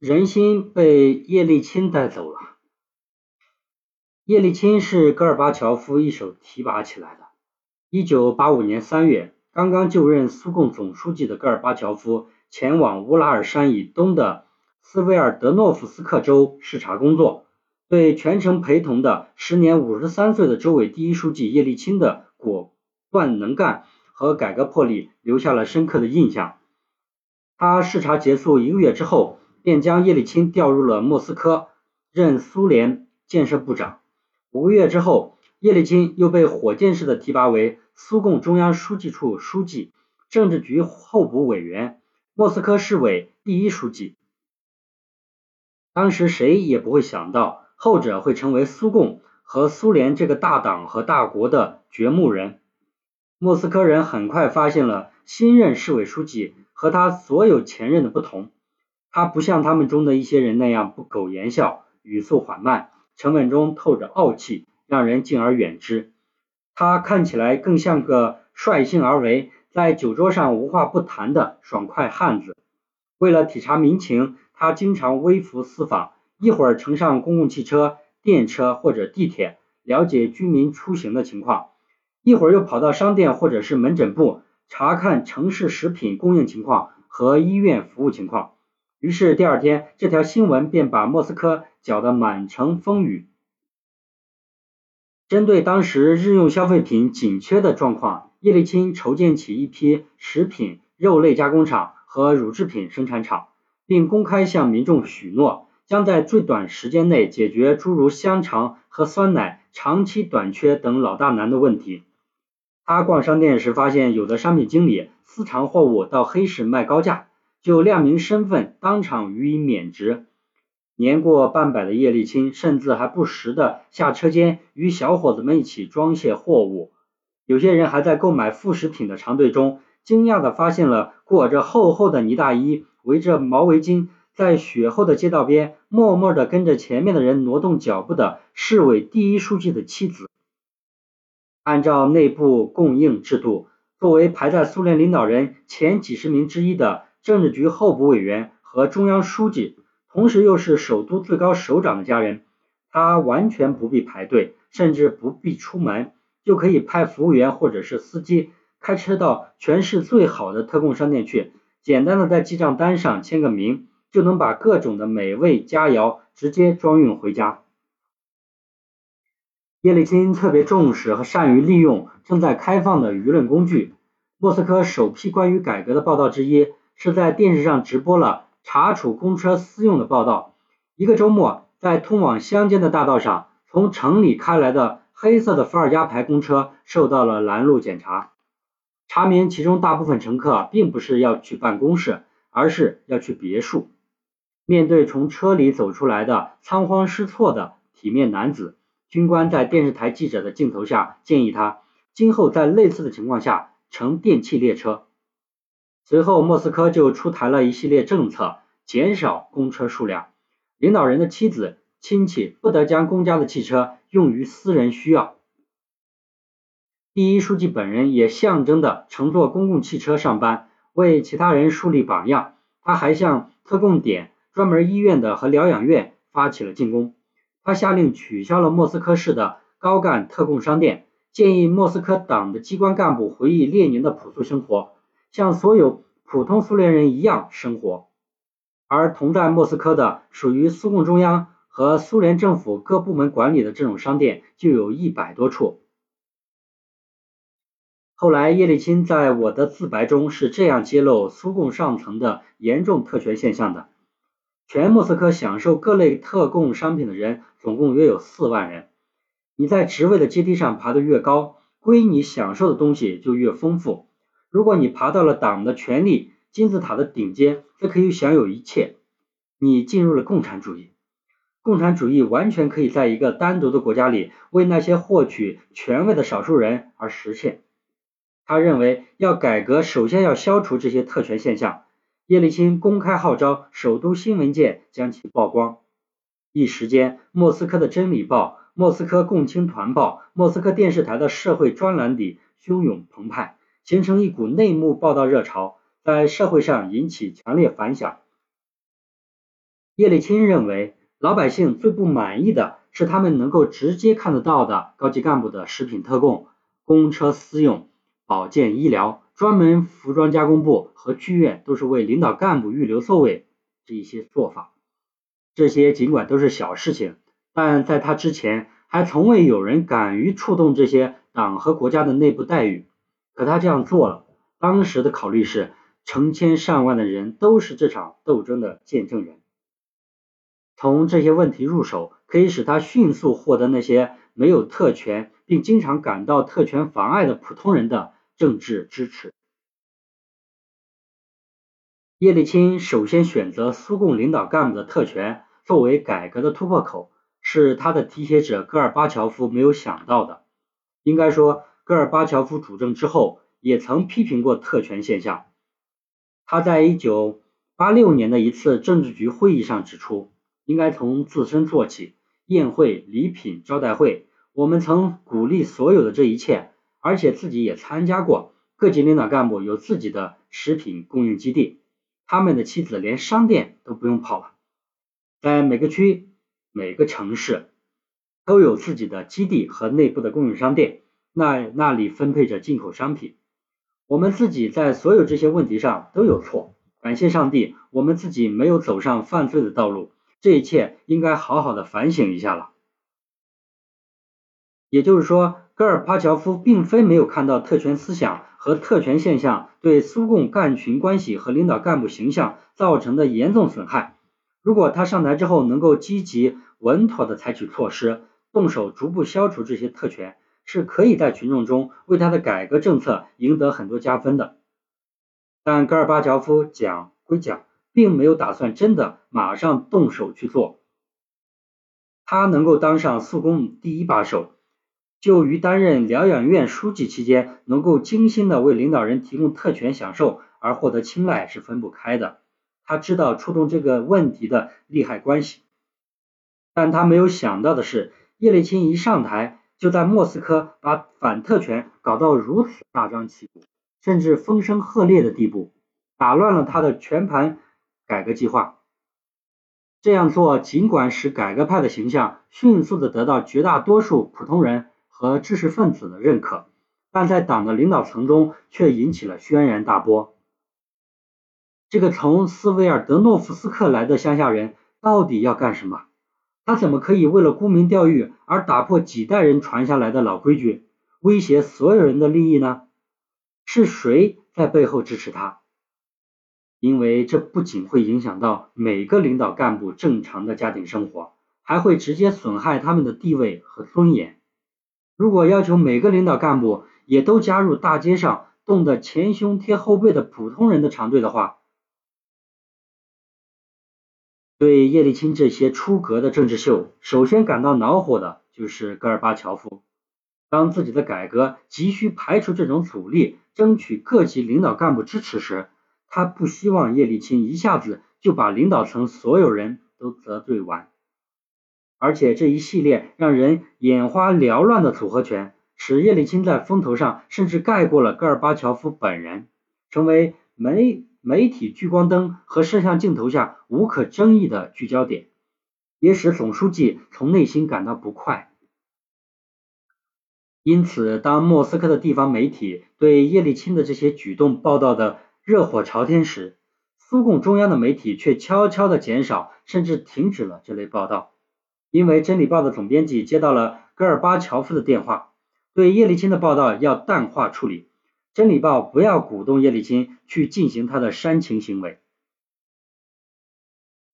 人心被叶利钦带走了。叶利钦是戈尔巴乔夫一手提拔起来的。一九八五年三月，刚刚就任苏共总书记的戈尔巴乔夫前往乌拉尔山以东的斯维尔德诺夫斯克州视察工作，对全程陪同的时年五十三岁的州委第一书记叶利钦的果断能干和改革魄力留下了深刻的印象。他视察结束一个月之后。便将叶利钦调入了莫斯科，任苏联建设部长。五个月之后，叶利钦又被火箭式的提拔为苏共中央书记处书记、政治局候补委员、莫斯科市委第一书记。当时谁也不会想到，后者会成为苏共和苏联这个大党和大国的掘墓人。莫斯科人很快发现了新任市委书记和他所有前任的不同。他不像他们中的一些人那样不苟言笑，语速缓慢，沉稳中透着傲气，让人敬而远之。他看起来更像个率性而为，在酒桌上无话不谈的爽快汉子。为了体察民情，他经常微服私访，一会儿乘上公共汽车、电车或者地铁，了解居民出行的情况；一会儿又跑到商店或者是门诊部，查看城市食品供应情况和医院服务情况。于是第二天，这条新闻便把莫斯科搅得满城风雨。针对当时日用消费品紧缺的状况，叶利钦筹建起一批食品、肉类加工厂和乳制品生产厂，并公开向民众许诺，将在最短时间内解决诸如香肠和酸奶长期短缺等老大难的问题。他逛商店时发现，有的商品经理私藏货物到黑市卖高价。就亮明身份，当场予以免职。年过半百的叶利钦甚至还不时的下车间与小伙子们一起装卸货物。有些人还在购买副食品的长队中，惊讶的发现了裹着厚厚的呢大衣、围着毛围巾，在雪后的街道边默默的跟着前面的人挪动脚步的市委第一书记的妻子。按照内部供应制度，作为排在苏联领导人前几十名之一的。政治局候补委员和中央书记，同时又是首都最高首长的家人，他完全不必排队，甚至不必出门，就可以派服务员或者是司机开车到全市最好的特供商店去，简单的在记账单上签个名，就能把各种的美味佳肴直接装运回家。叶利钦特别重视和善于利用正在开放的舆论工具，莫斯科首批关于改革的报道之一。是在电视上直播了查处公车私用的报道。一个周末，在通往乡间的大道上，从城里开来的黑色的伏尔加牌公车受到了拦路检查，查明其中大部分乘客并不是要去办公室，而是要去别墅。面对从车里走出来的仓皇失措的体面男子，军官在电视台记者的镜头下建议他，今后在类似的情况下乘电气列车。随后，莫斯科就出台了一系列政策，减少公车数量。领导人的妻子、亲戚不得将公家的汽车用于私人需要。第一书记本人也象征的乘坐公共汽车上班，为其他人树立榜样。他还向特供点、专门医院的和疗养院发起了进攻。他下令取消了莫斯科市的高干特供商店，建议莫斯科党的机关干部回忆列宁的朴素生活。像所有普通苏联人一样生活，而同在莫斯科的属于苏共中央和苏联政府各部门管理的这种商店就有一百多处。后来，叶利钦在我的自白中是这样揭露苏共上层的严重特权现象的：全莫斯科享受各类特供商品的人总共约有四万人。你在职位的阶梯上爬得越高，归你享受的东西就越丰富。如果你爬到了党的权力金字塔的顶尖，则可以享有一切。你进入了共产主义，共产主义完全可以在一个单独的国家里为那些获取权位的少数人而实现。他认为要改革，首先要消除这些特权现象。叶利钦公开号召首都新闻界将其曝光。一时间，莫斯科的《真理报》、莫斯科共青团报、莫斯科电视台的社会专栏里汹涌澎湃。形成一股内幕报道热潮，在社会上引起强烈反响。叶利钦认为，老百姓最不满意的是他们能够直接看得到的高级干部的食品特供、公车私用、保健医疗、专门服装加工部和剧院都是为领导干部预留座位这一些做法。这些尽管都是小事情，但在他之前还从未有人敢于触动这些党和国家的内部待遇。可他这样做了。当时的考虑是，成千上万的人都是这场斗争的见证人。从这些问题入手，可以使他迅速获得那些没有特权并经常感到特权妨碍的普通人的政治支持。叶利钦首先选择苏共领导干部的特权作为改革的突破口，是他的提携者戈尔巴乔夫没有想到的。应该说，戈尔巴乔夫主政之后。也曾批评过特权现象。他在一九八六年的一次政治局会议上指出，应该从自身做起。宴会、礼品、招待会，我们曾鼓励所有的这一切，而且自己也参加过。各级领导干部有自己的食品供应基地，他们的妻子连商店都不用跑了。在每个区、每个城市都有自己的基地和内部的供应商店，那那里分配着进口商品。我们自己在所有这些问题上都有错，感谢上帝，我们自己没有走上犯罪的道路。这一切应该好好的反省一下了。也就是说，戈尔巴乔夫并非没有看到特权思想和特权现象对苏共干群关系和领导干部形象造成的严重损害。如果他上台之后能够积极稳妥的采取措施，动手逐步消除这些特权。是可以在群众中为他的改革政策赢得很多加分的，但戈尔巴乔夫讲归讲，并没有打算真的马上动手去做。他能够当上苏共第一把手，就与担任疗养院书记期间能够精心的为领导人提供特权享受而获得青睐是分不开的。他知道触动这个问题的利害关系，但他没有想到的是，叶利钦一上台。就在莫斯科把反特权搞到如此大张旗鼓，甚至风声鹤唳的地步，打乱了他的全盘改革计划。这样做尽管使改革派的形象迅速的得到绝大多数普通人和知识分子的认可，但在党的领导层中却引起了轩然大波。这个从斯维尔德诺夫斯克来的乡下人到底要干什么？他怎么可以为了沽名钓誉而打破几代人传下来的老规矩，威胁所有人的利益呢？是谁在背后支持他？因为这不仅会影响到每个领导干部正常的家庭生活，还会直接损害他们的地位和尊严。如果要求每个领导干部也都加入大街上冻得前胸贴后背的普通人的长队的话，对叶利钦这些出格的政治秀，首先感到恼火的就是戈尔巴乔夫。当自己的改革急需排除这种阻力，争取各级领导干部支持时，他不希望叶利钦一下子就把领导层所有人都得罪完。而且这一系列让人眼花缭乱的组合拳，使叶利钦在风头上甚至盖过了戈尔巴乔夫本人，成为没。媒体聚光灯和摄像镜头下无可争议的聚焦点，也使总书记从内心感到不快。因此，当莫斯科的地方媒体对叶利钦的这些举动报道的热火朝天时，苏共中央的媒体却悄悄的减少，甚至停止了这类报道。因为《真理报》的总编辑接到了戈尔巴乔夫的电话，对叶利钦的报道要淡化处理。真理报不要鼓动叶利钦去进行他的煽情行为。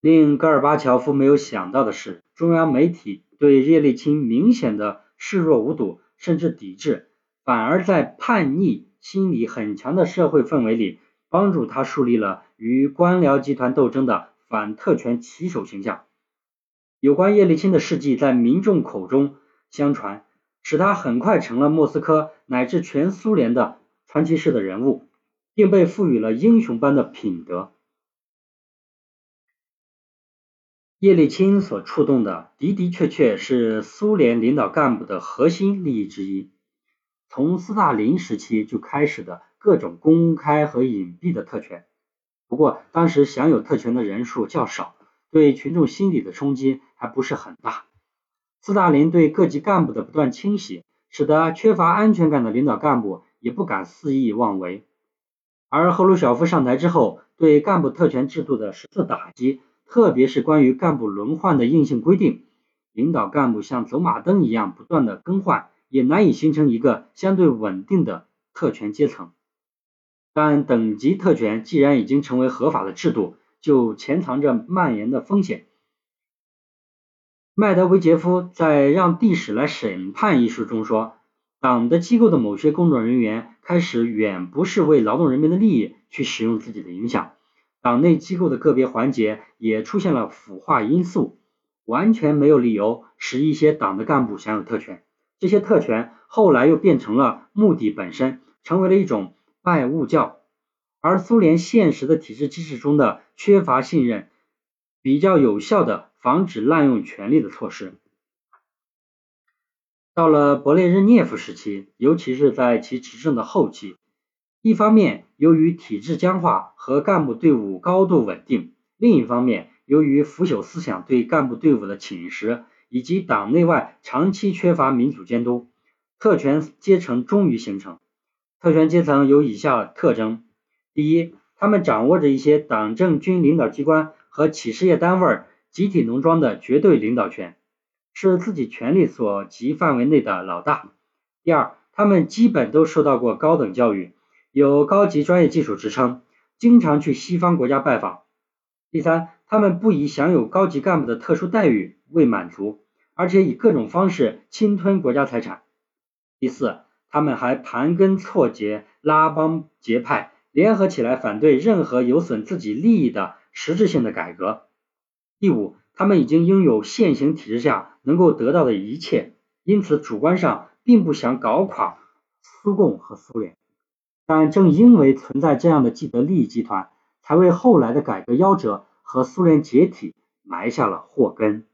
令戈尔巴乔夫没有想到的是，中央媒体对叶利钦明显的视若无睹，甚至抵制，反而在叛逆心理很强的社会氛围里，帮助他树立了与官僚集团斗争的反特权旗手形象。有关叶利钦的事迹在民众口中相传，使他很快成了莫斯科乃至全苏联的。传奇式的人物，并被赋予了英雄般的品德。叶利钦所触动的的的确确是苏联领导干部的核心利益之一。从斯大林时期就开始的各种公开和隐蔽的特权，不过当时享有特权的人数较少，对群众心理的冲击还不是很大。斯大林对各级干部的不断清洗，使得缺乏安全感的领导干部也不敢肆意妄为。而赫鲁晓夫上台之后，对干部特权制度的十次打击，特别是关于干部轮换的硬性规定，领导干部像走马灯一样不断的更换，也难以形成一个相对稳定的特权阶层。但等级特权既然已经成为合法的制度，就潜藏着蔓延的风险。麦德韦杰夫在《让历史来审判》一书中说，党的机构的某些工作人员开始远不是为劳动人民的利益去使用自己的影响，党内机构的个别环节也出现了腐化因素，完全没有理由使一些党的干部享有特权。这些特权后来又变成了目的本身，成为了一种。拜物教，而苏联现实的体制机制中的缺乏信任，比较有效的防止滥用权力的措施。到了勃列日涅夫时期，尤其是在其执政的后期，一方面由于体制僵化和干部队伍高度稳定，另一方面由于腐朽思想对干部队伍的侵蚀，以及党内外长期缺乏民主监督，特权阶层终于形成。特权阶层有以下特征：第一，他们掌握着一些党政军领导机关和企事业单位、集体农庄的绝对领导权，是自己权力所及范围内的老大；第二，他们基本都受到过高等教育，有高级专业技术职称，经常去西方国家拜访；第三，他们不以享有高级干部的特殊待遇为满足，而且以各种方式侵吞国家财产；第四。他们还盘根错节、拉帮结派，联合起来反对任何有损自己利益的实质性的改革。第五，他们已经拥有现行体制下能够得到的一切，因此主观上并不想搞垮苏共和苏联。但正因为存在这样的既得利益集团，才为后来的改革夭折和苏联解体埋下了祸根。